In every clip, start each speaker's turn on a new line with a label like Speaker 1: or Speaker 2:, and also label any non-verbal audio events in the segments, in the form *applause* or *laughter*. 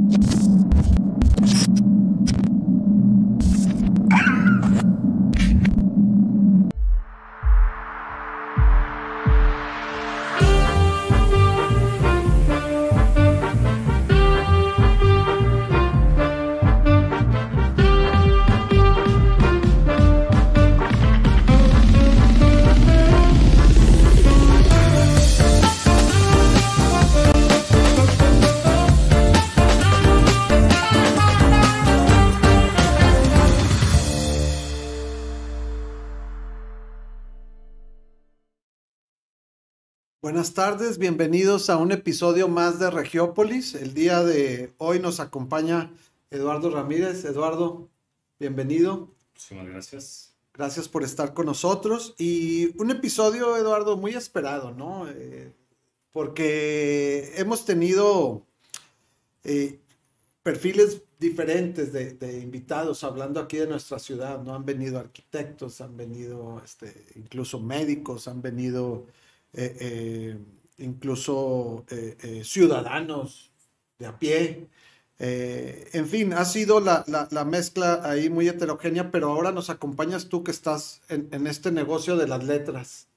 Speaker 1: you Buenas tardes, bienvenidos a un episodio más de Regiópolis. El día de hoy nos acompaña Eduardo Ramírez. Eduardo, bienvenido.
Speaker 2: Muchísimas gracias.
Speaker 1: Gracias por estar con nosotros. Y un episodio, Eduardo, muy esperado, ¿no? Eh, porque hemos tenido eh, perfiles diferentes de, invitados hablando aquí de nuestra ciudad, ¿no? Han venido arquitectos, han venido este, incluso médicos, han venido eh, eh, incluso eh, ciudadanos de a pie. en fin, ha sido la, mezcla ahí muy heterogénea, pero ahora nos acompañas tú que estás en, este negocio de las letras.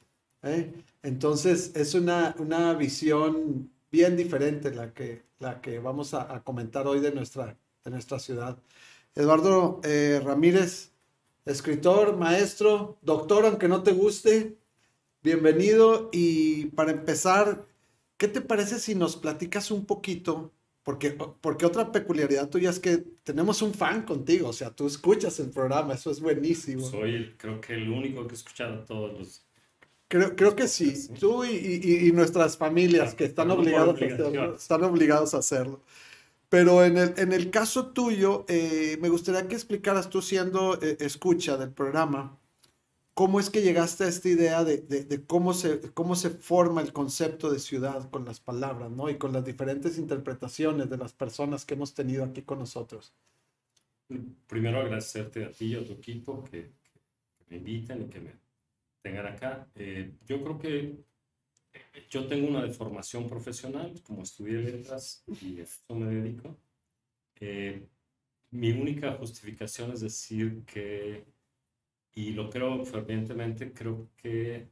Speaker 1: Entonces, es una, una, visión bien diferente la que, la que vamos a, comentar hoy de nuestra, de nuestra ciudad. Eduardo Ramírez, escritor, maestro, doctor, aunque no te guste, bienvenido y para empezar, ¿qué te parece si nos platicas un poquito? Porque, porque otra peculiaridad tuya es que tenemos un fan contigo, o sea, tú escuchas el programa, eso es buenísimo.
Speaker 2: Soy, creo que el único que he escuchado todos los...
Speaker 1: Creo, creo que sí, tú y, y, nuestras familias que están obligados, a hacerlo, están obligados a hacerlo. Pero en el, en el caso tuyo, eh, me gustaría que explicaras tú siendo eh, escucha del programa, ¿Cómo es que llegaste a esta idea de, cómo, se, cómo se forma el concepto de ciudad con las palabras, ¿no? Y con las diferentes interpretaciones de las personas que hemos tenido aquí con nosotros.
Speaker 2: Primero agradecerte a ti y a tu equipo que, me invitan y que me tengan acá. Eh, yo creo que eh, yo tengo una deformación profesional, como estudié letras y a eso me dedico. Eh, mi única justificación es decir que y lo creo fervientemente, creo que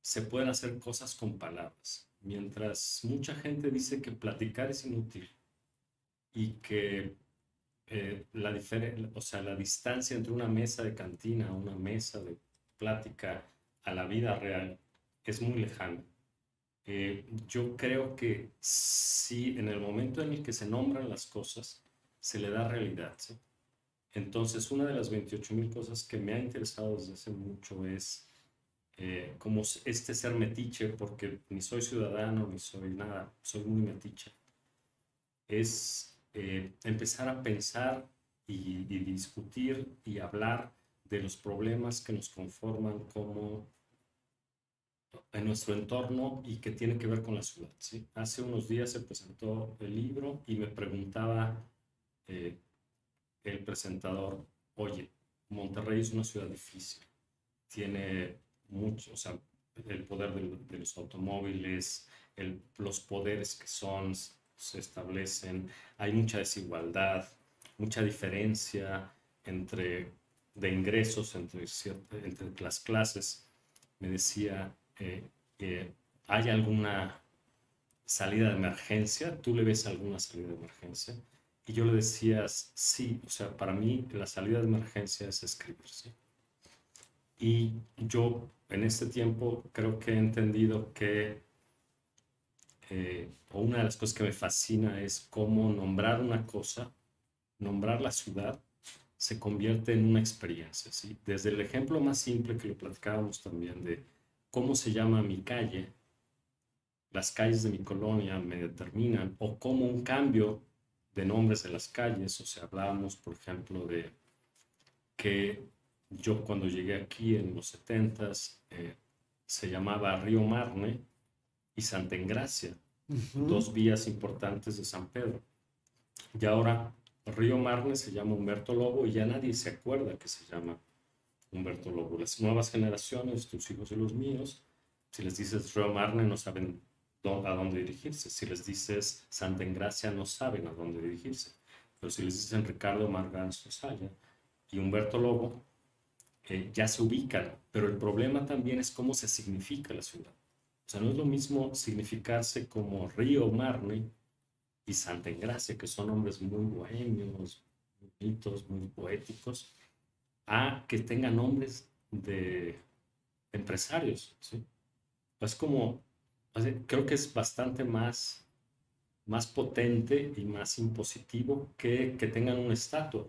Speaker 2: se pueden hacer cosas con palabras. Mientras mucha gente dice que platicar es inútil y que eh, la, o sea, la distancia entre una mesa de cantina, una mesa de plática a la vida real es muy lejana. Eh, yo creo que si en el momento en el que se nombran las cosas, se le da realidad. ¿sí? Entonces, una de las 28 mil cosas que me ha interesado desde hace mucho es eh, como este ser metiche, porque ni soy ciudadano, ni soy nada, soy muy metiche, es eh, empezar a pensar y, discutir y hablar de los problemas que nos conforman como en nuestro entorno y que tiene que ver con la ciudad. ¿sí? Hace unos días se presentó el libro y me preguntaba eh, el presentador, oye, Monterrey es una ciudad difícil, tiene mucho, o sea, el poder de, los automóviles, los poderes que son, se establecen, hay mucha desigualdad, mucha diferencia entre de ingresos entre, entre las clases. Me decía, eh, ¿hay alguna salida de emergencia? ¿Tú le ves alguna salida de emergencia? Y yo le decía, sí, o sea, para mí la salida de emergencia es escribir, ¿sí? Y yo en este tiempo creo que he entendido que eh, una de las cosas que me fascina es cómo nombrar una cosa, nombrar la ciudad, se convierte en una experiencia, ¿sí? Desde el ejemplo más simple que lo platicábamos también de cómo se llama mi calle, las calles de mi colonia me determinan, o cómo un cambio de nombres de las calles, o sea, hablábamos, por ejemplo, de que yo cuando llegué aquí en los 70 eh, se llamaba Río Marne y Santa Engracia, dos vías importantes de San Pedro. Y ahora Río Marne se llama Humberto Lobo y ya nadie se acuerda que se llama Humberto Lobo. Las nuevas generaciones, tus hijos y los míos, si les dices Río Marne no saben a dónde dirigirse. Si les dices Santa Engracia, no saben a dónde dirigirse. Pero si les dicen Ricardo Margán Sosaya y Humberto Lobo, eh, ya se ubican. Pero el problema también es cómo se significa la ciudad. O sea, no es lo mismo significarse como Río Marne y Santa Engracia, que son nombres muy bohemios, bonitos, muy poéticos, a que tengan nombres de empresarios. ¿sí? Es como, creo que es bastante más, más potente y más impositivo que que tengan una estatua.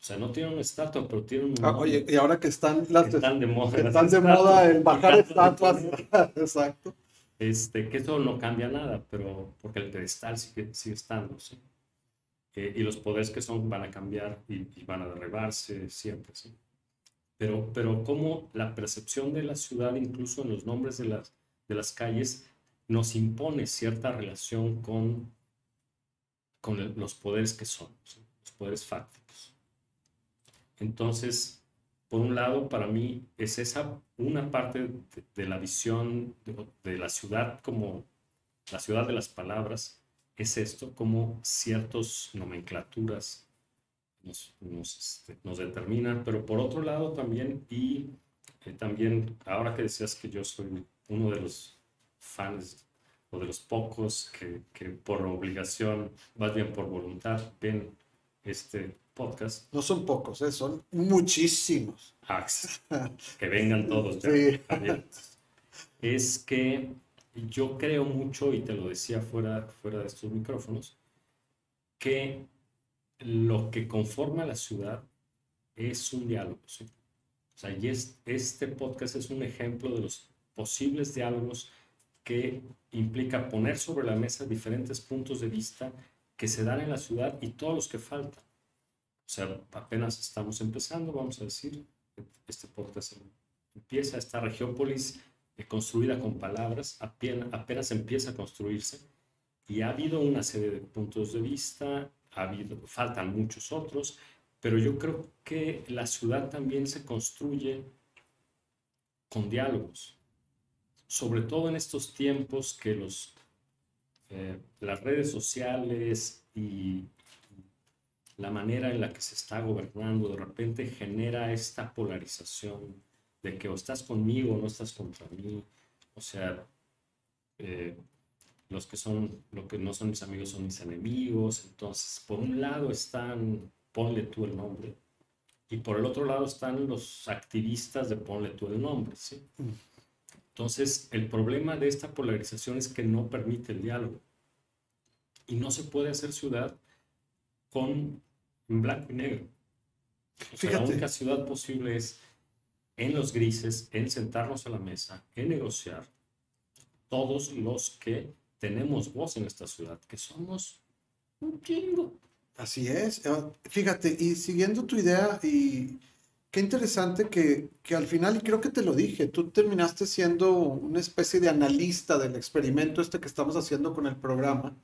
Speaker 2: O sea, no tienen una estatua, pero tienen un...
Speaker 1: Ah, oye, y ahora que están, las,
Speaker 2: que están de moda,
Speaker 1: que están de moda el bajar estatuas. *laughs* Exacto.
Speaker 2: Este, que eso no cambia nada, pero porque el pedestal sigue, sigue estando, ¿sí? Eh, y los poderes que son van a cambiar y, y, van a derribarse siempre, ¿sí? Pero, pero cómo la percepción de la ciudad, incluso en los nombres de las, de las calles, nos impone cierta relación con, con los poderes que son, los poderes fácticos. Entonces, por un lado, para mí es esa una parte de, la visión de, de, la ciudad como la ciudad de las palabras, es esto, como ciertas nomenclaturas nos, nos, este, nos, determinan, pero por otro lado también, y eh, también, ahora que decías que yo soy uno de los fans o de los pocos que, que por obligación, más bien por voluntad, ven este podcast.
Speaker 1: No son pocos, ¿eh? son muchísimos.
Speaker 2: Ah, que vengan todos. Ya, sí. Es que yo creo mucho, y te lo decía fuera, fuera de estos micrófonos, que lo que conforma la ciudad es un diálogo. ¿sí? O sea, y es, este podcast es un ejemplo de los posibles diálogos que implica poner sobre la mesa diferentes puntos de vista que se dan en la ciudad y todos los que faltan. O sea, apenas estamos empezando, vamos a decir, este podcast empieza, esta regiópolis construida con palabras, apenas, apenas empieza a construirse y ha habido una serie de puntos de vista, ha habido, faltan muchos otros, pero yo creo que la ciudad también se construye con diálogos, sobre todo en estos tiempos que los, eh, las redes sociales y la manera en la que se está gobernando de repente genera esta polarización de que o estás conmigo o no estás contra mí. O sea, eh, los que son, lo que no son mis amigos son mis enemigos. Entonces, por un lado están, ponle tú el nombre, y por el otro lado están los activistas de ponle tú el nombre, ¿sí? Entonces, el problema de esta polarización es que no permite el diálogo. Y no se puede hacer ciudad con blanco y negro. O sea, la única ciudad posible es en los grises, en sentarnos a la mesa, en negociar, todos los que tenemos voz en esta ciudad, que somos un chingo.
Speaker 1: Así es. Eh, fíjate, y siguiendo tu idea, y qué interesante que, que al final, y creo que te lo dije, tú terminaste siendo una especie de analista del experimento este que estamos haciendo con el programa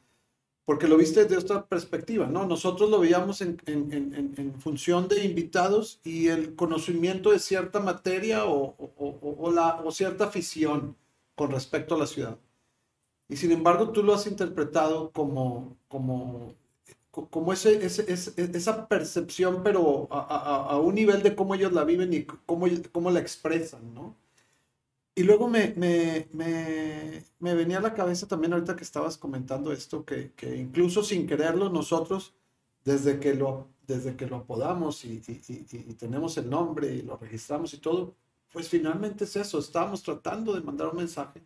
Speaker 1: porque lo viste desde otra perspectiva, ¿no? Nosotros lo veíamos en, en, en, en función de invitados y el conocimiento de cierta materia o, o, o, la, o cierta afición con respecto a la ciudad. Y sin embargo, tú lo has interpretado como, como, como ese, ese, ese esa percepción, pero a, a, a, un nivel de cómo ellos la viven y cómo, cómo la expresan, ¿no? Y luego me, me, me, me, venía a la cabeza también ahorita que estabas comentando esto, que, que incluso sin quererlo nosotros, desde que lo, desde que lo apodamos y, y, y, y, tenemos el nombre y lo registramos y todo, pues finalmente es eso, estamos tratando de mandar un mensaje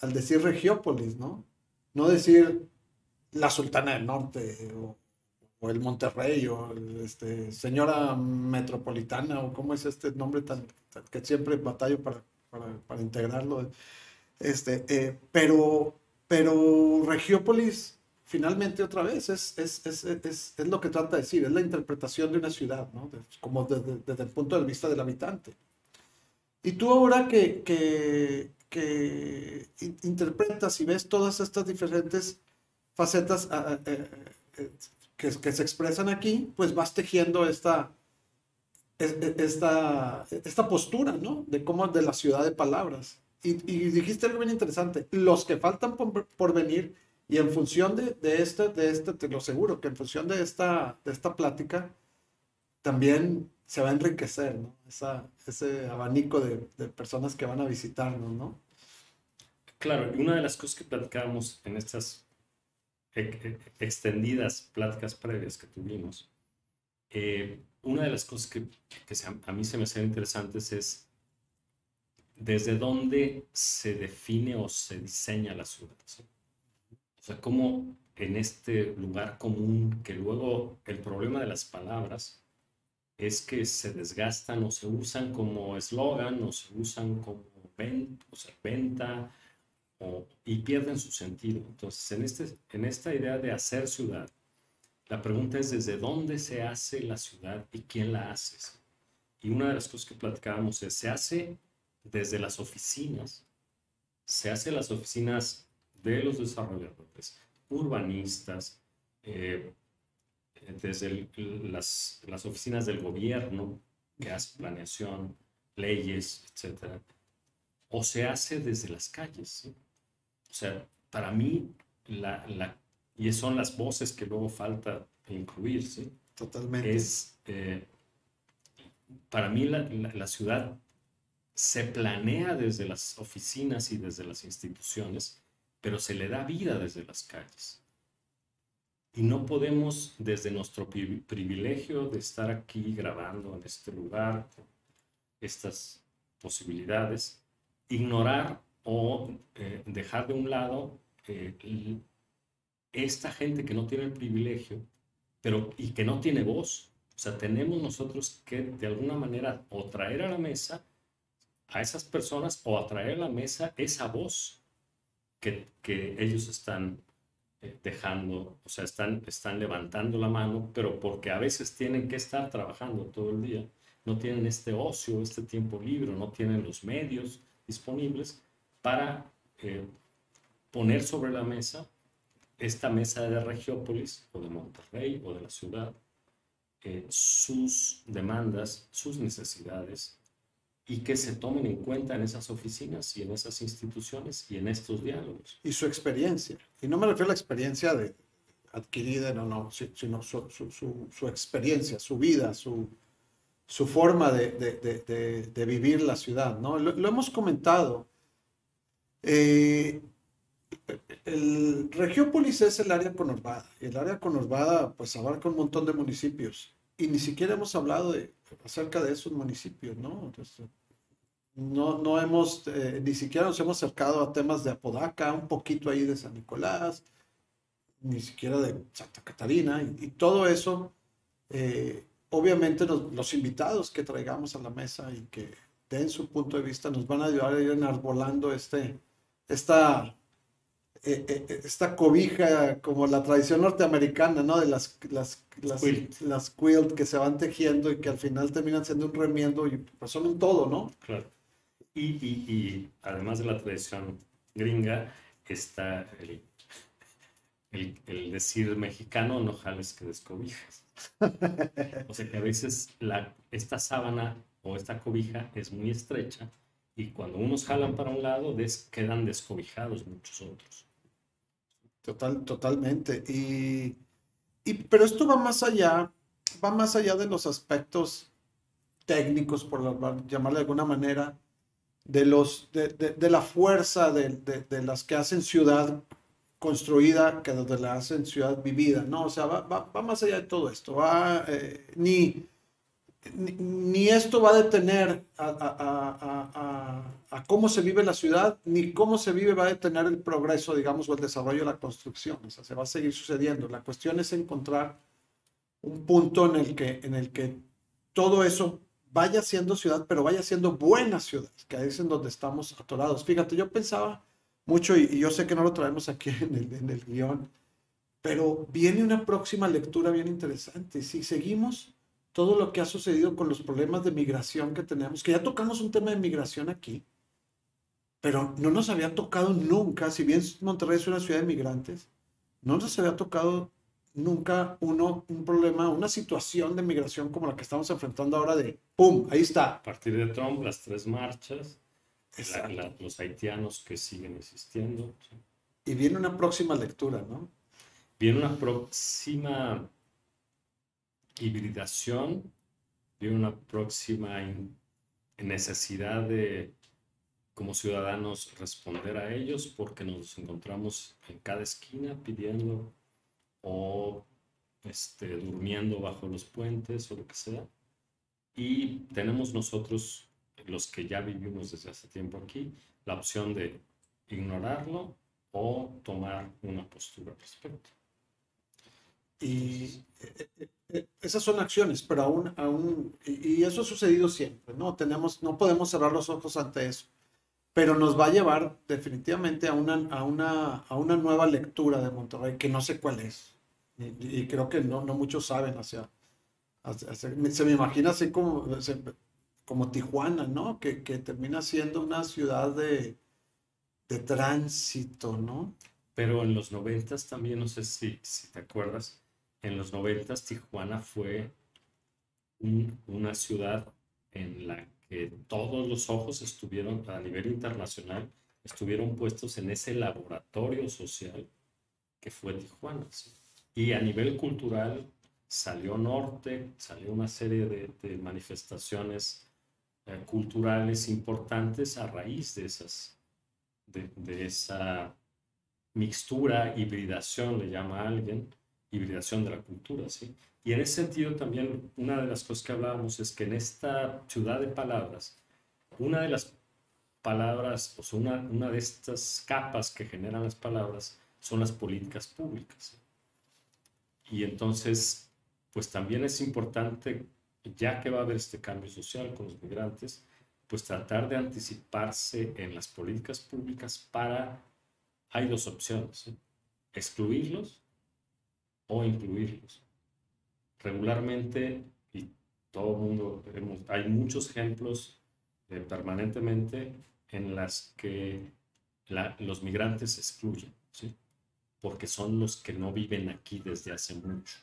Speaker 1: al decir Regiópolis, ¿no? No decir la Sultana del Norte o, el Monterrey o el, este, Señora Metropolitana o cómo es este nombre tan, que siempre batallo para para, integrarlo. Este, eh, pero, pero Regiópolis, finalmente otra vez, es, es, es, es, lo que trata de decir, es la interpretación de una ciudad, ¿no? como desde, desde, el punto de vista del habitante. Y tú ahora que, que, que interpretas y ves todas estas diferentes facetas uh, uh, uh, que, que, se expresan aquí, pues vas tejiendo esta, esta, esta postura, ¿no? De cómo de la ciudad de palabras. y, dijiste algo bien interesante, los que faltan por, venir y en función de, de este, de este, te lo aseguro, que en función de esta, de esta plática, también se va a enriquecer, ¿no? Esa, ese abanico de, de, personas que van a visitarnos, ¿no?
Speaker 2: Claro, y una de las cosas que platicábamos en estas extendidas pláticas previas que tuvimos, eh, una de las cosas que, que a mí se me hacen interesantes es desde dónde se define o se diseña la ciudad. O sea, cómo en este lugar común, que luego el problema de las palabras es que se desgastan o se usan como eslogan o se usan como o sea, venta y pierden su sentido. Entonces, en, este, en esta idea de hacer ciudad, la pregunta es desde dónde se hace la ciudad y quién la hace. Y una de las cosas que platicábamos es, se hace desde las oficinas, se hace las oficinas de los desarrolladores, urbanistas, eh, desde las, las, oficinas del gobierno que hace planeación, leyes, etc. O se hace desde las calles. O sea, para mí, la, la, y son las voces que luego falta incluir, ¿sí?
Speaker 1: Totalmente.
Speaker 2: Es, eh, para mí la, la, ciudad se planea desde las oficinas y desde las instituciones, pero se le da vida desde las calles. Y no podemos, desde nuestro privilegio de estar aquí grabando en este lugar, estas posibilidades, ignorar o eh, dejar de un lado eh, esta gente que no tiene el privilegio pero, y que no tiene voz. O sea, tenemos nosotros que de alguna manera o traer a la mesa a esas personas o atraer a la mesa esa voz que, que ellos están eh, dejando, o sea, están, están levantando la mano, pero porque a veces tienen que estar trabajando todo el día, no tienen este ocio, este tiempo libre, no tienen los medios disponibles para eh, poner sobre la mesa esta mesa de Regiópolis o de Monterrey o de la ciudad, eh, sus demandas, sus necesidades y que se tomen en cuenta en esas oficinas y en esas instituciones y en estos diálogos.
Speaker 1: Y su experiencia. Y no me refiero a la experiencia de, adquirida, no, no, sino su, su, experiencia, su vida, su, su forma de, de, de, vivir la ciudad. ¿no? Lo, hemos comentado. Eh, el Regiópolis es el área conurbada. Y el área conurbada pues abarca un montón de municipios. Y ni siquiera hemos hablado de, acerca de esos municipios, ¿no? Entonces, no, no hemos, eh, ni siquiera nos hemos acercado a temas de Apodaca, un poquito ahí de San Nicolás, ni siquiera de Santa Catarina, y, todo eso, eh, obviamente los, invitados que traigamos a la mesa y que den su punto de vista nos van a ayudar a ir enarbolando este, esta eh, eh, eh, esta cobija como la tradición norteamericana, ¿no? De las, las, las, quilt. las quilt que se van tejiendo y que al final terminan siendo un remiendo y pues son un todo, ¿no?
Speaker 2: Claro. Y, y, y además de la tradición gringa, está el, el, el, decir mexicano, no jales que descobijas. o sea que a veces la, esta sábana o esta cobija es muy estrecha y cuando unos jalan para un lado, quedan descobijados muchos otros.
Speaker 1: Total, totalmente. Y, y, pero esto va más allá, va más allá de los aspectos técnicos, por llamarle de alguna manera, de, los, de, de, la fuerza de, de, las que hacen ciudad construida que de la hacen ciudad vivida, ¿no? O sea, va, va, va más allá de todo esto. Va, eh, ni, ni, esto va a detener a, cómo se vive la ciudad, ni cómo se vive va a detener el progreso, digamos, o el desarrollo de la construcción. O sea, se va a seguir sucediendo. La cuestión es encontrar un punto en el que, en el que todo eso vaya siendo ciudad, pero vaya siendo buena ciudad, que es en donde estamos atorados. Fíjate, yo pensaba mucho, y, yo sé que no lo traemos aquí en el, en el guion, pero viene una próxima lectura bien interesante. Si seguimos todo lo que ha sucedido con los problemas de migración que tenemos, que ya tocamos un tema de migración aquí, pero no nos había tocado nunca, si bien Monterrey es una ciudad de migrantes, no nos había tocado nunca uno, un problema, una situación de migración como la que estamos enfrentando ahora de ¡pum! Ahí está.
Speaker 2: A partir de Trump, las tres marchas, los haitianos que siguen existiendo.
Speaker 1: Y viene una próxima lectura, ¿no?
Speaker 2: Viene una próxima hibridación, viene una próxima necesidad de, como ciudadanos, responder a ellos porque nos encontramos en cada esquina pidiendo o este, durmiendo bajo los puentes o lo que sea. Y tenemos nosotros, los que ya vivimos desde hace tiempo aquí, la opción de ignorarlo o tomar una postura al respecto.
Speaker 1: Y eh, eh, eh, esas son acciones, pero aún, aún y eso ha sucedido siempre, ¿no? Tenemos, no podemos cerrar los ojos ante eso, pero nos va a llevar definitivamente a una, a una, a una nueva lectura de Monterrey, que no sé cuál es, y, creo que no, no muchos saben hacia, se me imagina así como, como Tijuana, ¿no? Que, que termina siendo una ciudad de, de tránsito, ¿no?
Speaker 2: Pero en los noventas también, no sé si, si te acuerdas, en los noventas Tijuana fue una ciudad en la que todos los ojos estuvieron a nivel internacional, estuvieron puestos en ese laboratorio social que fue Tijuana. Y a nivel cultural salió Norte, salió una serie de, manifestaciones eh, culturales importantes a raíz de esas, de, de esa mixtura, hibridación, le llama alguien, hibridación de la cultura, ¿sí? Y en ese sentido también una de las cosas que hablábamos es que en esta ciudad de palabras, una de las palabras, o sea, una, una de estas capas que generan las palabras son las políticas públicas. Y entonces, pues también es importante, ya que va a haber este cambio social con los migrantes, pues tratar de anticiparse en las políticas públicas para, hay dos opciones, excluirlos o incluirlos. Regularmente, y todo el mundo, hay muchos ejemplos permanentemente en las que los migrantes se excluyen, ¿sí? porque son los que no viven aquí desde hace mucho.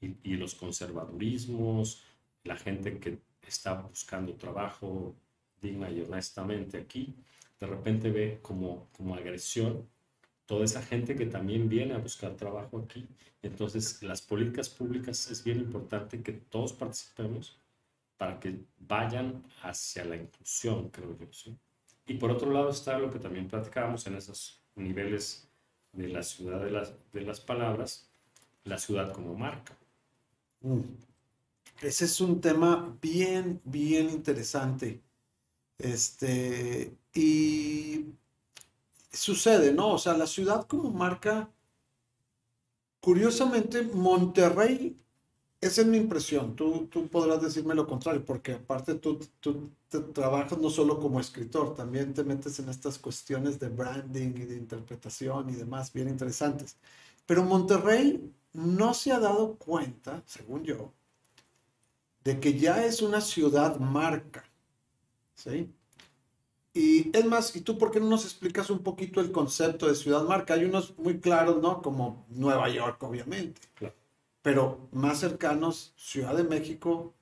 Speaker 2: Y, y los conservadurismos, la gente que está buscando trabajo digna y honestamente aquí, de repente ve como, como agresión toda esa gente que también viene a buscar trabajo aquí. Entonces, las políticas públicas es bien importante que todos participemos para que vayan hacia la inclusión, creo yo. ¿sí? Y por otro lado está lo que también platicábamos en esos niveles de la ciudad de las, de las palabras, la ciudad como marca.
Speaker 1: Mm. Ese es un tema bien, bien interesante. Este, y sucede, ¿no? O sea, la ciudad como marca, curiosamente, Monterrey, esa es mi impresión, tú, tú podrás decirme lo contrario, porque aparte tú, tú trabajas no solo como escritor, también te metes en estas cuestiones de branding y de interpretación y demás, bien interesantes. Pero Monterrey no se ha dado cuenta, según yo, de que ya es una ciudad marca, ¿sí? Y es más, ¿y tú por qué no nos explicas un poquito el concepto de ciudad marca? Hay unos muy claros, ¿no? Como Nueva York, obviamente. Pero más cercanos, Ciudad de México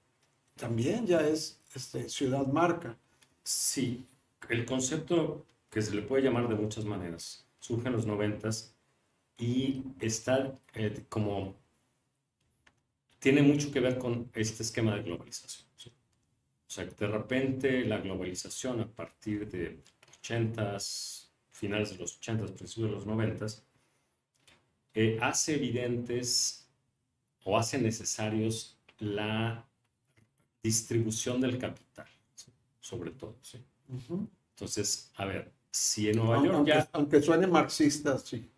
Speaker 1: también ya es este, ciudad marca.
Speaker 2: Sí, el concepto que se le puede llamar de muchas maneras surge en los noventas y está eh, como tiene mucho que ver con este esquema de globalización. O sea, de repente la globalización a partir de 80s, finales de los 80s, principios de los 90s, eh, hace evidentes o hace necesarios la distribución del capital, sobre todo. ¿sí? Entonces, a ver, si en Nueva York
Speaker 1: ya... Aunque suene marxista, sí.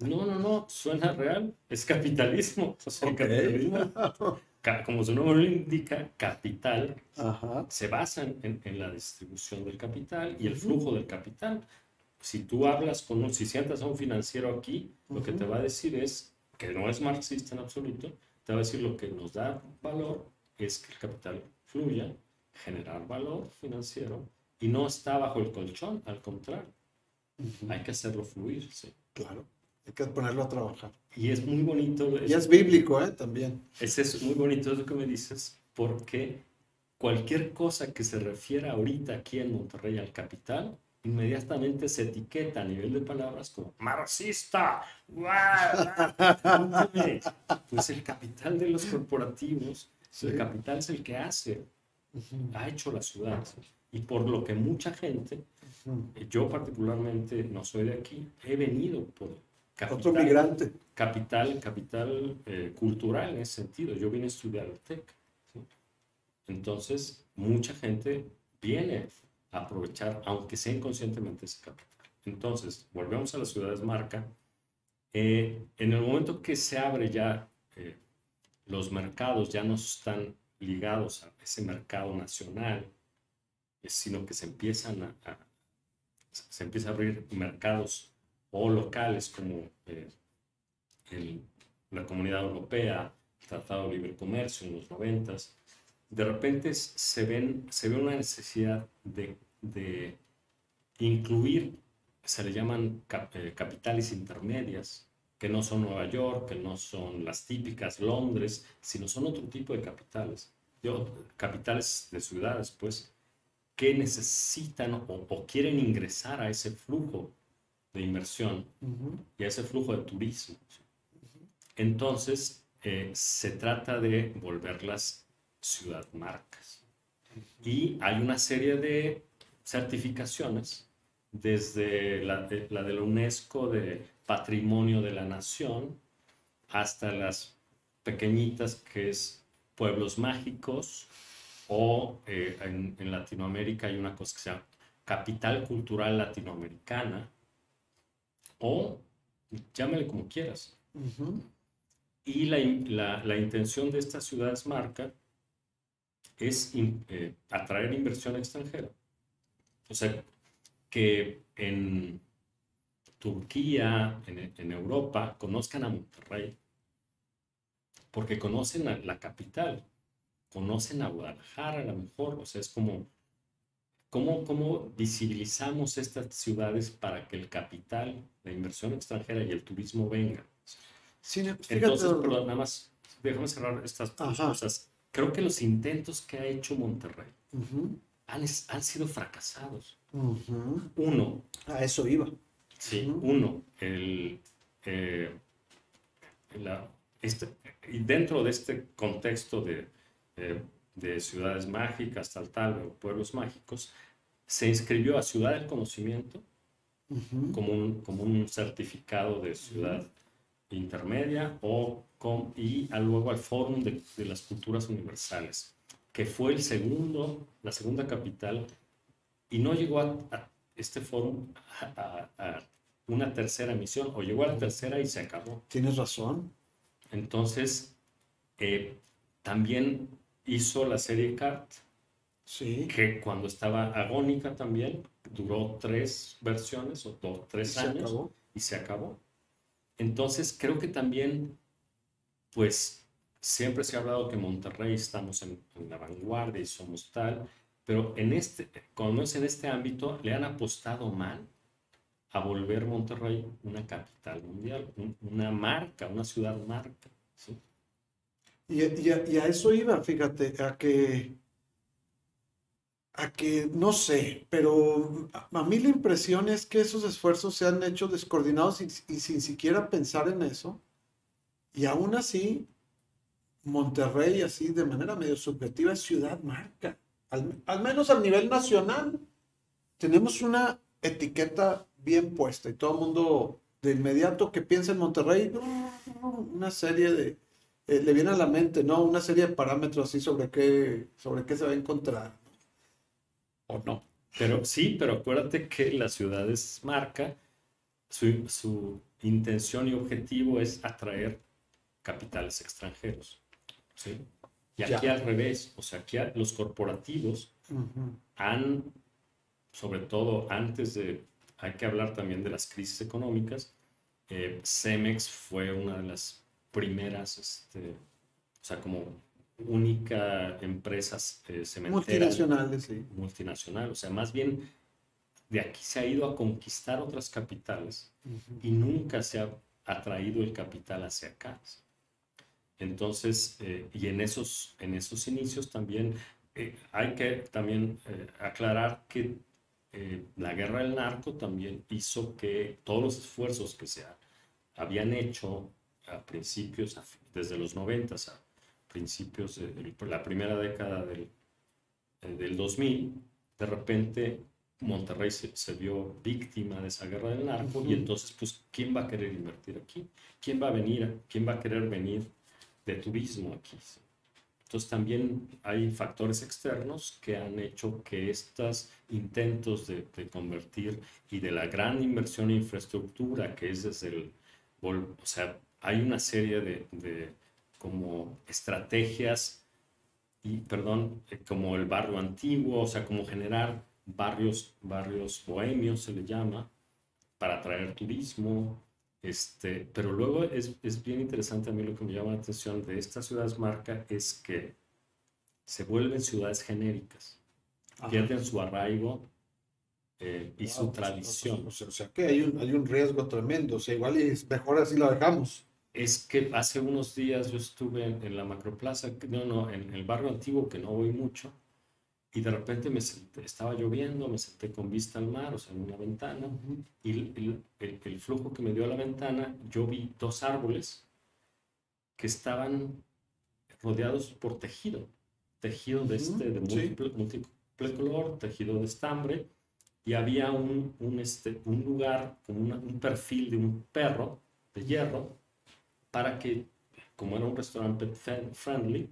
Speaker 2: No, no, no, suena real, es capitalismo. *laughs* O sea, capitalismo *laughs* como su nombre lo indica, capital, se basa en, la distribución del capital y el flujo del capital. Si tú hablas con un, si sientas a un financiero aquí, lo que te va a decir es, que no es marxista en absoluto, te va a decir lo que nos da valor es que el capital fluya, generar valor financiero y no está bajo el colchón, al contrario. Hay que hacerlo fluir, sí.
Speaker 1: Claro. Hay que ponerlo a trabajar.
Speaker 2: Y es muy bonito.
Speaker 1: y es bíblico, ¿eh? También.
Speaker 2: Es, es muy bonito lo que me dices, porque cualquier cosa que se refiera ahorita aquí en Monterrey al capital, inmediatamente se etiqueta a nivel de palabras como marxista. *laughs* pues el capital de los corporativos, el capital es el que hace, ha hecho la ciudad. Y por lo que mucha gente, yo particularmente no soy de aquí, he venido por
Speaker 1: capital, Otro migrante.
Speaker 2: Capital, capital eh, cultural en ese sentido. Yo vine a estudiar el TEC. Entonces, mucha gente viene a aprovechar, aunque sea inconscientemente, ese capital. Entonces, volvemos a las ciudades marca. Eh, en el momento que se abre ya, eh, los mercados ya no están ligados a ese mercado nacional, sino que se empiezan a, se empieza a abrir mercados o locales como eh, la Comunidad Europea, el Tratado de Libre Comercio en los noventas, de repente se, ven, se ve una necesidad de, de incluir, se le llaman eh, capitales intermedias, que no son Nueva York, que no son las típicas Londres, sino son otro tipo de capitales, capitales de ciudades, pues, que necesitan o, quieren ingresar a ese flujo de inversión y a ese flujo de turismo. Entonces, eh, se trata de volverlas ciudad marcas. Y hay una serie de certificaciones, desde la de, la de la UNESCO de Patrimonio de la Nación hasta las pequeñitas que es Pueblos Mágicos, o eh, en, Latinoamérica hay una cosa que se llama Capital Cultural Latinoamericana, o llámale como quieras. Y la, la, la, intención de estas ciudades marca es eh, atraer inversión extranjera. O sea, que en Turquía, en, en Europa, conozcan a Monterrey, porque conocen a la capital, conocen a Guadalajara a lo mejor, o sea, es como, ¿cómo, cómo visibilizamos estas ciudades para que el capital, la inversión extranjera y el turismo vengan? Sí, Entonces, perdón, nada más, déjame cerrar estas cosas creo que los intentos que ha hecho Monterrey han, han, sido fracasados. Uno.
Speaker 1: A eso iba.
Speaker 2: Sí, uno. El, eh, este, y dentro de este contexto de, eh, de ciudades mágicas, tal, tal, o pueblos mágicos, se inscribió a Ciudad del Conocimiento como, un, como un certificado de ciudad intermedia o con, y luego al Fórum de, de, las Culturas Universales, que fue el segundo, la segunda capital, y no llegó a, este fórum a, una tercera misión, o llegó a la tercera y se acabó.
Speaker 1: Tienes razón.
Speaker 2: Entonces, eh, también hizo la serie CART, sí. que cuando estaba agónica también, duró tres versiones o dos, tres años y se acabó. Entonces, creo que también pues siempre se ha hablado que Monterrey estamos en, la vanguardia y somos tal, pero en este, cuando es en este ámbito, le han apostado mal a volver Monterrey una capital mundial, una marca, una ciudad marca.
Speaker 1: Y, a, eso iba, fíjate, a que, a que, no sé, pero a, mí la impresión es que esos esfuerzos se han hecho descoordinados y sin siquiera pensar en eso y aún así, Monterrey, así de manera medio subjetiva, es ciudad marca. Al, menos a nivel nacional, tenemos una etiqueta bien puesta y todo el mundo de inmediato que piensa en Monterrey, una serie de, eh, le viene a la mente, ¿no? Una serie de parámetros así sobre qué, sobre qué se va a encontrar.
Speaker 2: O no. Pero sí, pero acuérdate que la ciudad es marca, su, su intención y objetivo es atraer capitales extranjeros. ¿sí? Y aquí al revés, o sea, aquí los corporativos han, sobre todo antes de, hay que hablar también de las crisis económicas, eh, Cemex fue una de las primeras, este, o sea, como única empresa eh,
Speaker 1: Multinacionales, sí.
Speaker 2: Multinacional, o sea, más bien de aquí se ha ido a conquistar otras capitales y nunca se ha atraído el capital hacia acá. Entonces, eh, y en esos, en esos inicios también eh, hay que también eh, aclarar que eh, la guerra del narco también hizo que todos los esfuerzos que se habían hecho a principios, desde los 90 a principios de, la primera década del, del 2000, de repente Monterrey se, vio víctima de esa guerra del narco y entonces, pues, ¿quién va a querer invertir aquí? ¿Quién va a venir? ¿Quién va a querer venir de turismo aquí? Entonces también hay factores externos que han hecho que estos intentos de, convertir y de la gran inversión en infraestructura que es desde el... O sea, hay una serie de, de como estrategias y, perdón, eh, como el barrio antiguo, o sea, como generar barrios, barrios bohemios se le llama, para atraer turismo. Este, pero luego es, es bien interesante a mí lo que me llama la atención de estas ciudades marca es que se vuelven ciudades genéricas, pierden su arraigo eh, y su pues, tradición.
Speaker 1: o sea que hay un, hay un riesgo tremendo, o sea, igual es mejor así lo dejamos.
Speaker 2: Es que hace unos días yo estuve en, en la macroplaza, no, no, en el barrio antiguo que no voy mucho, y de repente me estaba lloviendo, me senté con vista al mar, o sea, en una ventana, y el, el, flujo que me dio a la ventana, yo vi dos árboles que estaban rodeados por tejido, tejido de este, de múltiple, color, tejido de estambre, y había un, un, este, un lugar, como un perfil de un perro de hierro, para que, como era un restaurante friendly,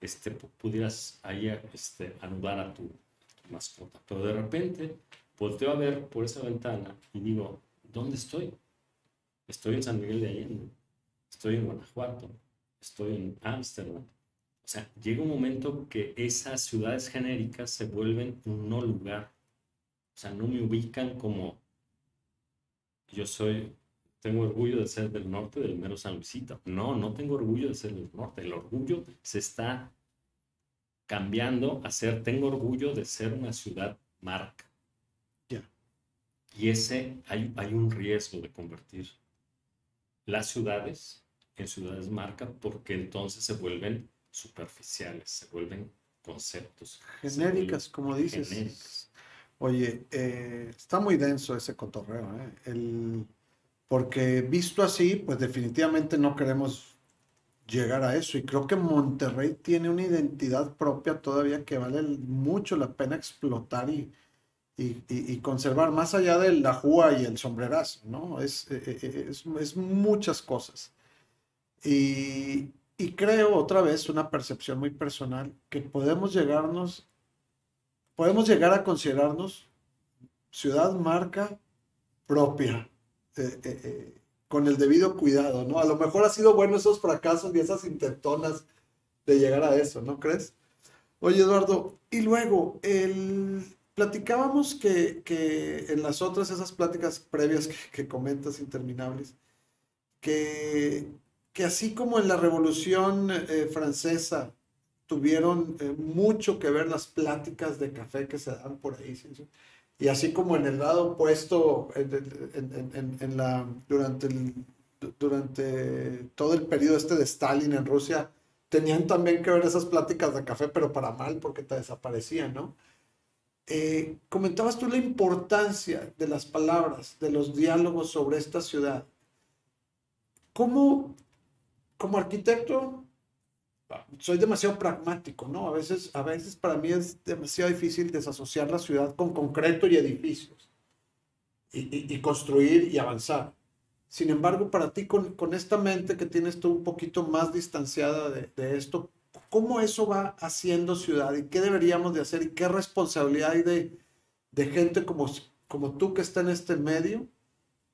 Speaker 2: este, pudieras ahí este, anudar a tu, mascota. Pero de repente volteo a ver por esa ventana y digo, ¿dónde estoy? Estoy en San Miguel de Allende, estoy en Guanajuato, estoy en Ámsterdam. O sea, llega un momento que esas ciudades genéricas se vuelven un no lugar. O sea, no me ubican como yo soy, tengo orgullo de ser del norte del mero San Luisito. No, no tengo orgullo de ser del norte. El orgullo se está cambiando a ser, tengo orgullo de ser una ciudad marca. Y ese, hay, hay un riesgo de convertir las ciudades en ciudades marca porque entonces se vuelven superficiales, se vuelven conceptos.
Speaker 1: Genéricas, como dices. Oye, eh, está muy denso ese cotorreo, ¿eh? El, porque visto así, pues definitivamente no queremos llegar a eso. Y creo que Monterrey tiene una identidad propia todavía que vale mucho la pena explotar y, y, conservar, más allá de la jua y el sombrerazo, ¿no? Es, eh, eh, es, es muchas cosas. Y, y, creo, otra vez, una percepción muy personal, que podemos llegarnos, podemos llegar a considerarnos ciudad marca propia. Eh, con el debido cuidado, ¿no? A lo mejor ha sido bueno esos fracasos y esas intentonas de llegar a eso, ¿no crees? Oye, Eduardo, y luego, el... platicábamos que, en las otras, esas pláticas previas que, comentas interminables, que, que, así como en la Revolución eh, Francesa tuvieron eh, mucho que ver las pláticas de café que se dan por ahí, ¿sí? Y así como en el lado opuesto, en, la, durante, durante todo el periodo este de Stalin en Rusia, tenían también que ver esas pláticas de café, pero para mal, porque te desaparecían, ¿no? Eh, comentabas tú la importancia de las palabras, de los diálogos sobre esta ciudad. ¿Cómo, como arquitecto, soy demasiado pragmático, ¿no? A veces, a veces para mí es demasiado difícil desasociar la ciudad con concreto y edificios y, construir y avanzar. Sin embargo, para ti, con, con, esta mente que tienes tú un poquito más distanciada de, de, esto, ¿cómo eso va haciendo ciudad y qué deberíamos de hacer y qué responsabilidad hay de, de gente como, como tú que está en este medio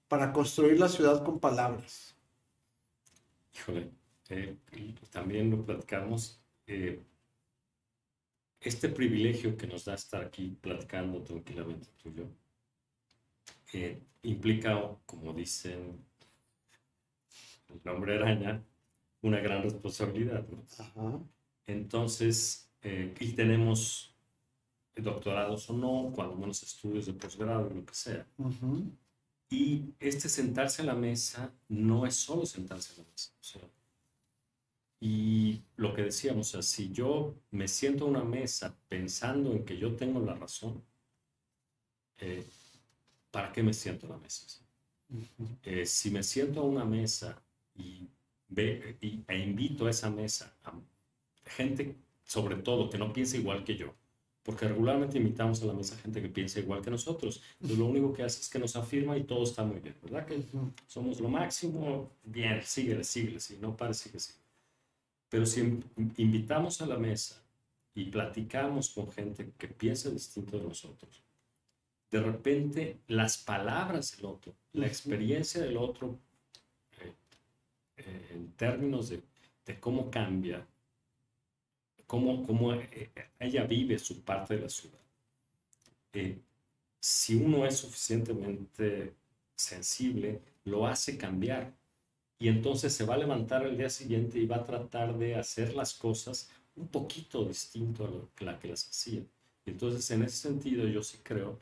Speaker 1: para construir la ciudad con palabras?
Speaker 2: Híjole, eh, y también lo platicamos, eh, este privilegio que nos da estar aquí platicando tranquilamente tú y yo, eh, implica, como dicen el nombre araña, una gran responsabilidad. Entonces, y tenemos doctorados o no, cuando menos estudios de posgrado, lo que sea. Y este sentarse a la mesa no es solo sentarse a la mesa. O sea, Y lo que decíamos, o sea, si yo me siento a una mesa pensando en que yo tengo la razón, eh, ¿para qué me siento a la mesa? Eh, si me siento a una mesa y, ve, y, e invito a esa mesa a gente, sobre todo, que no piensa igual que yo, porque regularmente invitamos a la mesa gente que piensa igual que nosotros. Entonces, lo único que hace es que nos afirma y todo está muy bien, ¿verdad? Que somos lo máximo, bien, síguele, síguele, sí, no pare, sigue, sigue. Pero si invitamos a la mesa y platicamos con gente que piensa distinto de nosotros, de repente las palabras del otro, la experiencia del otro, eh, eh, en términos de, de, cómo cambia, cómo, cómo eh, ella vive su parte de la ciudad. si uno es suficientemente sensible, lo hace cambiar y entonces se va a levantar el día siguiente y va a tratar de hacer las cosas un poquito distinto a lo la que las hacía. Entonces, en ese sentido, yo sí creo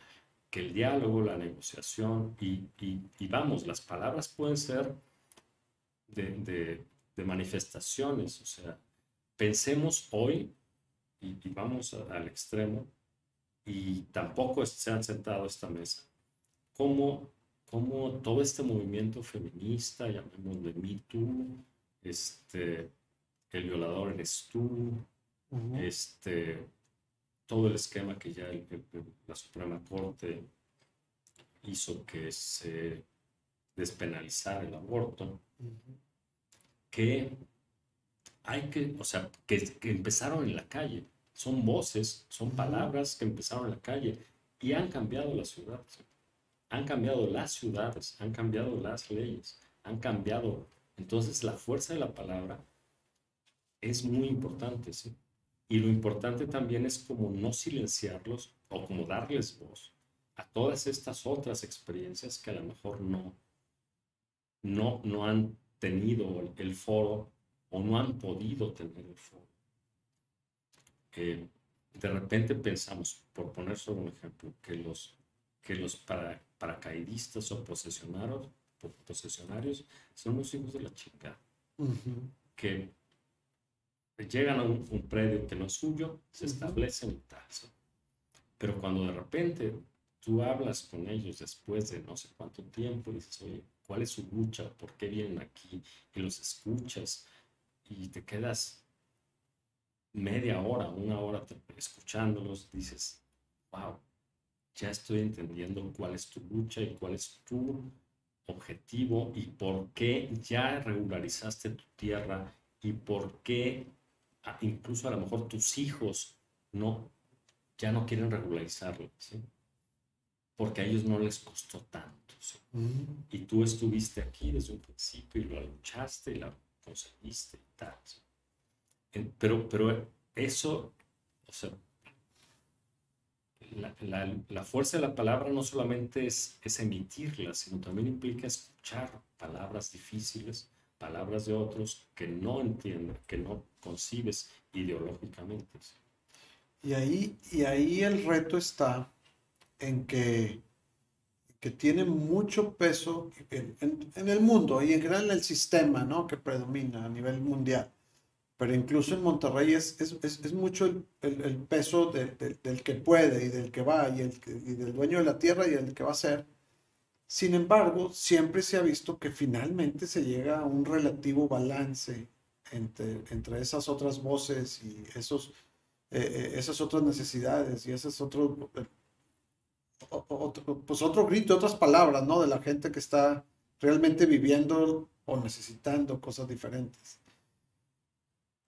Speaker 2: que el diálogo, la negociación y, y, vamos, las palabras pueden ser de, de, manifestaciones, o sea, pensemos hoy y, y vamos al extremo y tampoco se han sentado a esta mesa, cómo cómo todo este movimiento feminista, llamémosle Me Too, este, el violador eres tú, este, todo el esquema que ya la Suprema Corte hizo que se despenalizara el aborto, que hay que, o sea, que, que, empezaron en la calle. Son voces, son palabras que empezaron en la calle y han cambiado la ciudad han cambiado las ciudades, han cambiado las leyes, han cambiado. Entonces la fuerza de la palabra es muy importante, ¿sí? Y lo importante también es como no silenciarlos o como darles voz a todas estas otras experiencias que a lo mejor no, no, no han tenido el, foro o no han podido tener el foro. Eh, de repente pensamos, por poner solo un ejemplo, que los, que los para, paracaidistas o posesionarios, posesionarios son los hijos de la chica. Que llegan a un, predio que no es suyo, se establecen y tal. Pero cuando de repente tú hablas con ellos después de no sé cuánto tiempo y dices, oye, ¿cuál es su lucha? ¿Por qué vienen aquí? Y los escuchas y te quedas media hora, una hora escuchándolos, dices, wow, ya estoy entendiendo cuál es tu lucha y cuál es tu objetivo y por qué ya regularizaste tu tierra y por qué incluso a lo mejor tus hijos no ya no quieren regularizarlo, ¿sí? porque a ellos no les costó tanto. Mm. Y tú estuviste aquí desde un principio y lo luchaste y lo conseguiste y tal. Pero, pero eso, o sea, la, fuerza de la palabra no solamente es, es emitirla, sino también implica escuchar palabras difíciles, palabras de otros que no entiendes, que no concibes ideológicamente.
Speaker 1: Y ahí, y ahí el reto está en que, que tiene mucho peso en, en, el mundo y en general en el sistema ¿no? que predomina a nivel mundial pero incluso en Monterrey es, es, es, mucho el, el, peso del que puede y del que va y, el, y del dueño de la tierra y el que va a ser. Sin embargo, siempre se ha visto que finalmente se llega a un relativo balance entre, entre esas otras voces y esos, eh, eh, esas otras necesidades y esas otro, eh, otro, pues otro grito, otras palabras, ¿no? De la gente que está realmente viviendo o necesitando cosas diferentes.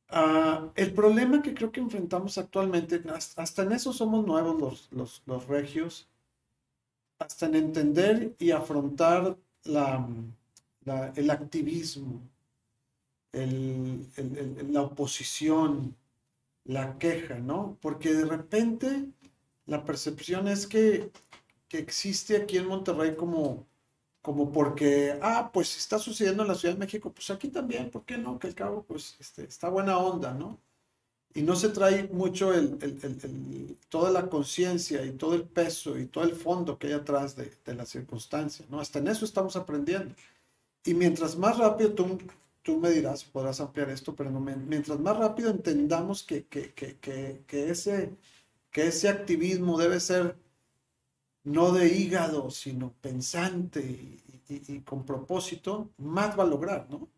Speaker 1: Ah, el problema que creo que enfrentamos actualmente, hasta en eso somos nuevos los, los, los regios, hasta en entender y afrontar la, el activismo, la oposición, la queja, ¿no? Porque de repente la percepción es que, que existe aquí en Monterrey como como porque, ah, pues está sucediendo en la Ciudad de México, pues aquí también, ¿por qué no? Que el cabo, pues este, está buena onda, ¿no? Y no se trae mucho el, el, el, toda la conciencia y todo el peso y todo el fondo que hay atrás de, de la circunstancia, ¿no? Hasta en eso estamos aprendiendo. Y mientras más rápido tú, tú me dirás, podrás ampliar esto, pero no, mientras más rápido entendamos que, que, que, que, ese, que ese activismo debe ser no de hígado, sino pensante y, con propósito, más va a lograr, ¿no?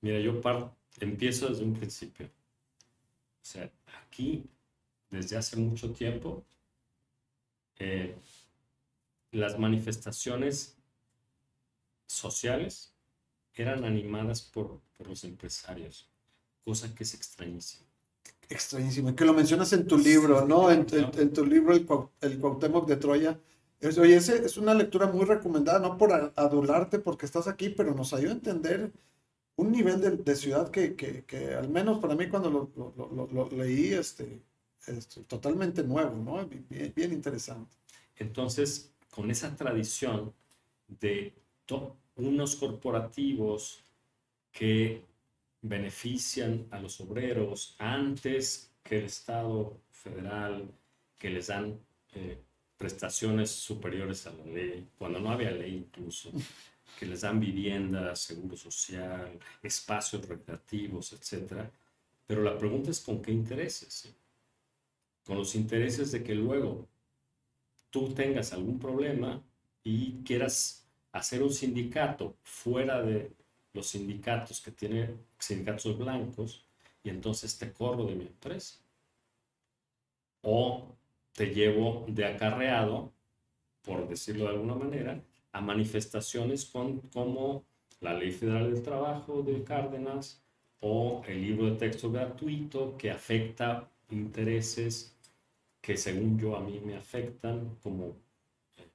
Speaker 2: Mira, yo empiezo desde un principio. O sea, aquí, desde hace mucho tiempo, eh, las manifestaciones sociales eran animadas por, por, los empresarios, cosa que es extrañísima.
Speaker 1: Extrañísimo, que lo mencionas en tu libro, ¿no? En, en, tu libro, El, el Cuauhtémoc de Troya. oye, ese es una lectura muy recomendada, no por adularte porque estás aquí, pero nos ayuda a entender un nivel de, de ciudad que, que, que, al menos para mí cuando lo, lo, lo, leí, este, este, totalmente nuevo, ¿no? Bien, bien interesante.
Speaker 2: Entonces, con esa tradición de unos corporativos que benefician a los obreros antes que el Estado federal, que les dan eh, prestaciones superiores a la ley, cuando no había ley incluso, que les dan vivienda, seguro social, espacios recreativos, etc. Pero la pregunta es con qué intereses. Con los intereses de que luego tú tengas algún problema y quieras hacer un sindicato fuera de los sindicatos que tienen sindicatos blancos y entonces te corro de mi empresa. O te llevo de acarreado, por decirlo de alguna manera, a manifestaciones con, como la Ley Federal del Trabajo de Cárdenas o el libro de texto gratuito que afecta intereses que según yo a mí me afectan como eh,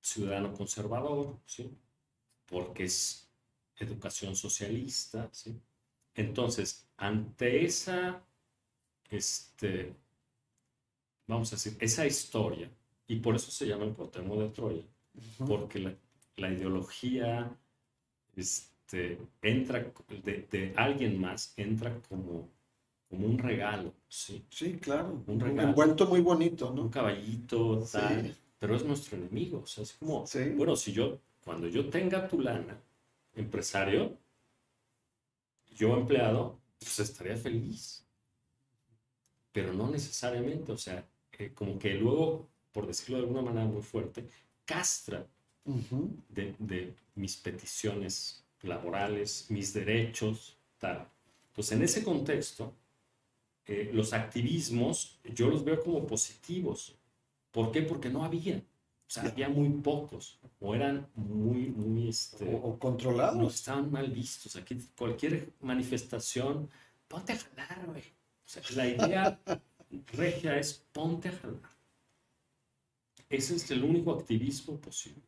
Speaker 2: ciudadano conservador, ¿sí? porque es educación socialista. ¿sí? Entonces, ante esa, este, vamos a decir, esa historia, y por eso se llama el Cuauhtémoc de Troya, porque la, la, ideología este, entra de, de alguien más, entra como como un regalo, ¿sí?
Speaker 1: Sí, claro. Un regalo. envuelto muy bonito, ¿no?
Speaker 2: Un caballito, tal. Pero es nuestro enemigo. O sea, es como, bueno, si yo, cuando yo tenga tu lana, empresario, yo empleado, pues estaría feliz. Pero no necesariamente, o sea, eh, como que luego, por decirlo de alguna manera muy fuerte, castra de, de mis peticiones laborales, mis derechos, tal. Entonces, en ese contexto, eh, los activismos yo los veo como positivos. ¿Por qué? Porque no había. O sea, había muy pocos. O eran muy, muy... Este,
Speaker 1: o, controlados. No,
Speaker 2: estaban mal vistos. Aquí cualquier manifestación, ponte a jalar, güey. O sea, la idea regia es ponte a jalar. Ese es el único activismo posible.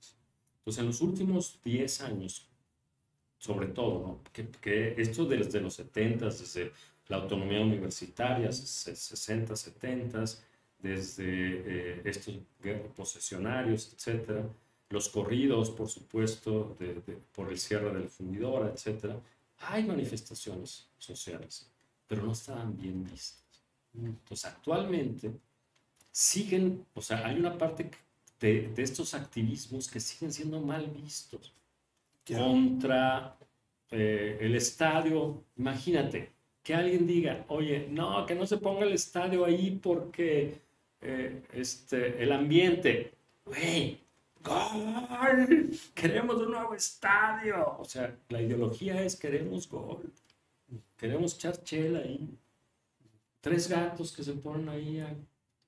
Speaker 2: Entonces, en los últimos 10 años, sobre todo, ¿no? que, que esto desde los 70, desde la autonomía universitaria, 60, 70, desde eh, estos posesionarios, etcétera, los corridos, por supuesto, por el cierre del fundidora, etcétera. Hay manifestaciones sociales, pero no estaban bien vistas. Entonces, actualmente siguen, o sea, hay una parte de, estos activismos que siguen siendo mal vistos contra eh, el estadio. Imagínate, que alguien diga, oye, no, que no se ponga el estadio ahí porque eh, este, el ambiente, güey, gol, queremos un nuevo estadio. O sea, la ideología es queremos gol, queremos echar chela ahí. Tres gatos que se ponen ahí.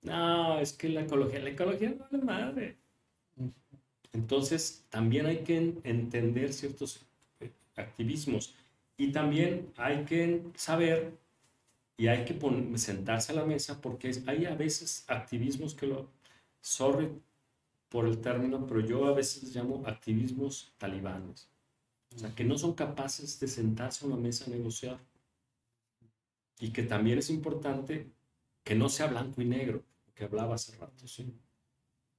Speaker 2: No, es que la ecología, la ecología no es madre. Entonces, también hay que entender ciertos eh, activismos y también hay que saber y hay que sentarse a la mesa porque hay a veces activismos que lo, sorry por el término, pero yo a veces llamo activismos talibanes. O sea, que no son capaces de sentarse a una mesa a negociar. Y que también es importante que no sea blanco y negro, que hablaba hace rato.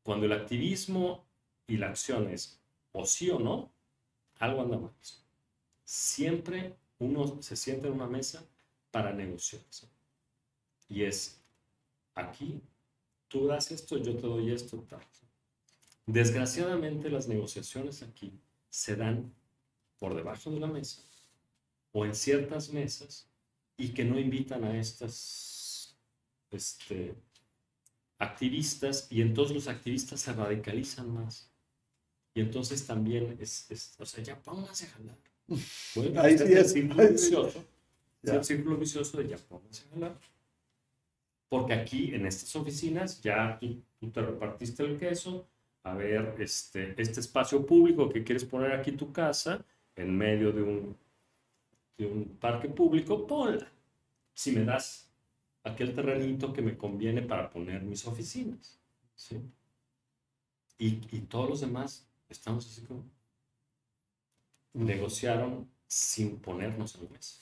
Speaker 2: Cuando el activismo y la acción es o sí o no, algo anda mal siempre uno se sienta en una mesa para negociar. Y es, aquí, tú das esto, yo te doy esto, tal. Desgraciadamente las negociaciones aquí se dan por debajo de la mesa o en ciertas mesas y que no invitan a estas este, activistas y entonces los activistas se radicalizan más. Y entonces también es, o sea, ya pónganse a jalar. Bueno, ahí sí es, el círculo vicioso. el círculo vicioso de ya pónganse a jalar. Porque aquí en estas oficinas ya tú, tú, te repartiste el queso. A ver, este, este espacio público que quieres poner aquí tu casa en medio de un, de un parque público, ponla. Si me das aquel terrenito que me conviene para poner mis oficinas. ¿sí? Y, y todos los demás estamos así como negociaron sin ponernos en mesa.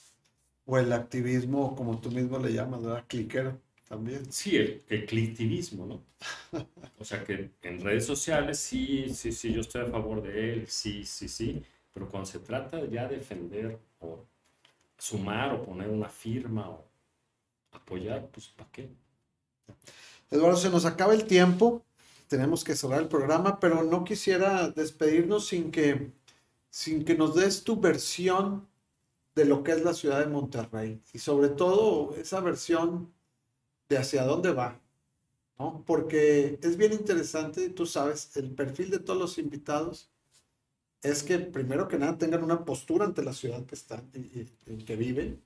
Speaker 1: O el activismo, como tú mismo le llamas, ¿verdad? Cliquero también.
Speaker 2: Sí, el, el clicktivismo, ¿no? *laughs* o sea que en redes sociales sí, sí, sí, yo estoy a favor de él, sí, sí, sí, pero cuando se trata ya de defender o sumar o poner una firma o apoyar, pues ¿para qué?
Speaker 1: Eduardo, se nos acaba el tiempo, tenemos que cerrar el programa, pero no quisiera despedirnos sin que, sin que nos des tu versión de lo que es la ciudad de Monterrey y sobre todo esa versión de hacia dónde va, ¿no? Porque es bien interesante, tú sabes, el perfil de todos los invitados es que primero que nada tengan una postura ante la ciudad que están, en que viven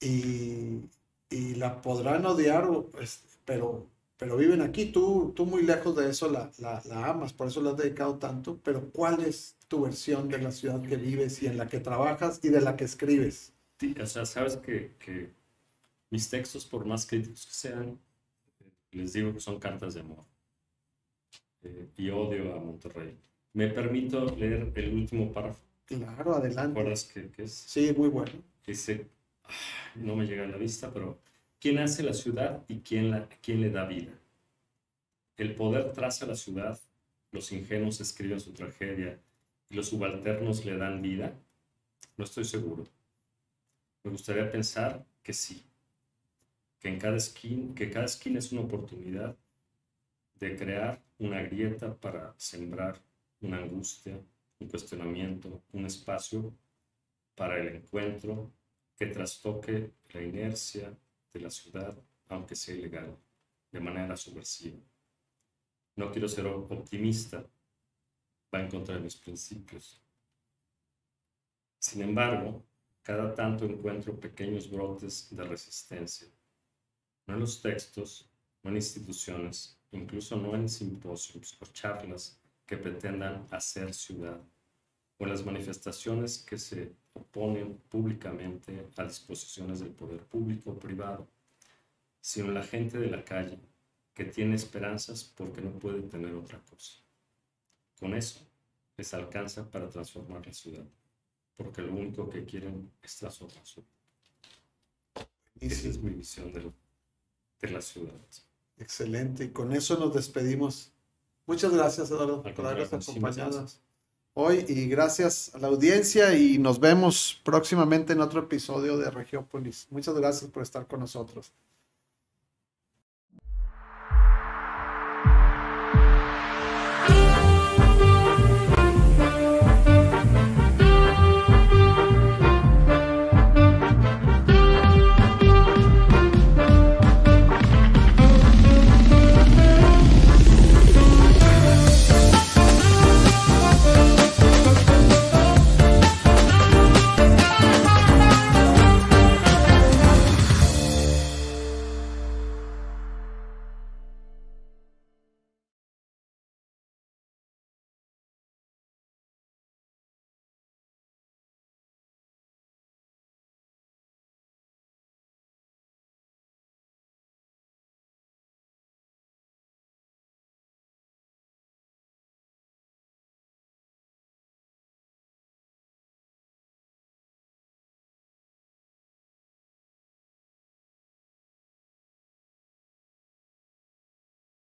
Speaker 1: y, y la podrán odiar, pues, pero, pero viven aquí. Tú, tú muy lejos de eso la, la, la, amas, por eso la has dedicado tanto. Pero ¿cuál es tu versión de la ciudad que vives y en la que trabajas y de la que escribes?
Speaker 2: Sí, o sea, sabes que, que mis textos, por más críticos que sean, les digo que son cartas de amor. Eh, y odio a Monterrey. ¿Me permito leer el último párrafo?
Speaker 1: Claro, adelante.
Speaker 2: ¿Te acuerdas es?
Speaker 1: Sí, muy bueno.
Speaker 2: Dice, no me llega a la vista, pero ¿quién hace la ciudad y quién, la, quién le da vida? El poder traza la ciudad, los ingenuos escriben su tragedia y los subalternos le dan vida. No estoy seguro. Me gustaría pensar que sí, que en cada esquina, que cada esquina es una oportunidad de crear una grieta para sembrar una angustia, un cuestionamiento, un espacio para el encuentro que trastoque la inercia de la ciudad, aunque sea ilegal, de manera subversiva. No quiero ser optimista, va en contra de mis principios. Sin embargo, cada tanto encuentro pequeños brotes de resistencia, no en los textos, no en instituciones, incluso no en simposios o charlas que pretendan hacer ciudad, o en las manifestaciones que se oponen públicamente a disposiciones del poder público o privado, sino la gente de la calle que tiene esperanzas porque no puede tener otra cosa. Con eso les alcanza para transformar la ciudad, porque lo único que quieren es transformación. Esa es mi visión de, de la ciudad.
Speaker 1: Excelente, y con eso nos despedimos. Muchas gracias, Eduardo, por habernos acompañado hoy y gracias a la audiencia y nos vemos próximamente en otro episodio de Regiópolis. Muchas gracias por estar con nosotros.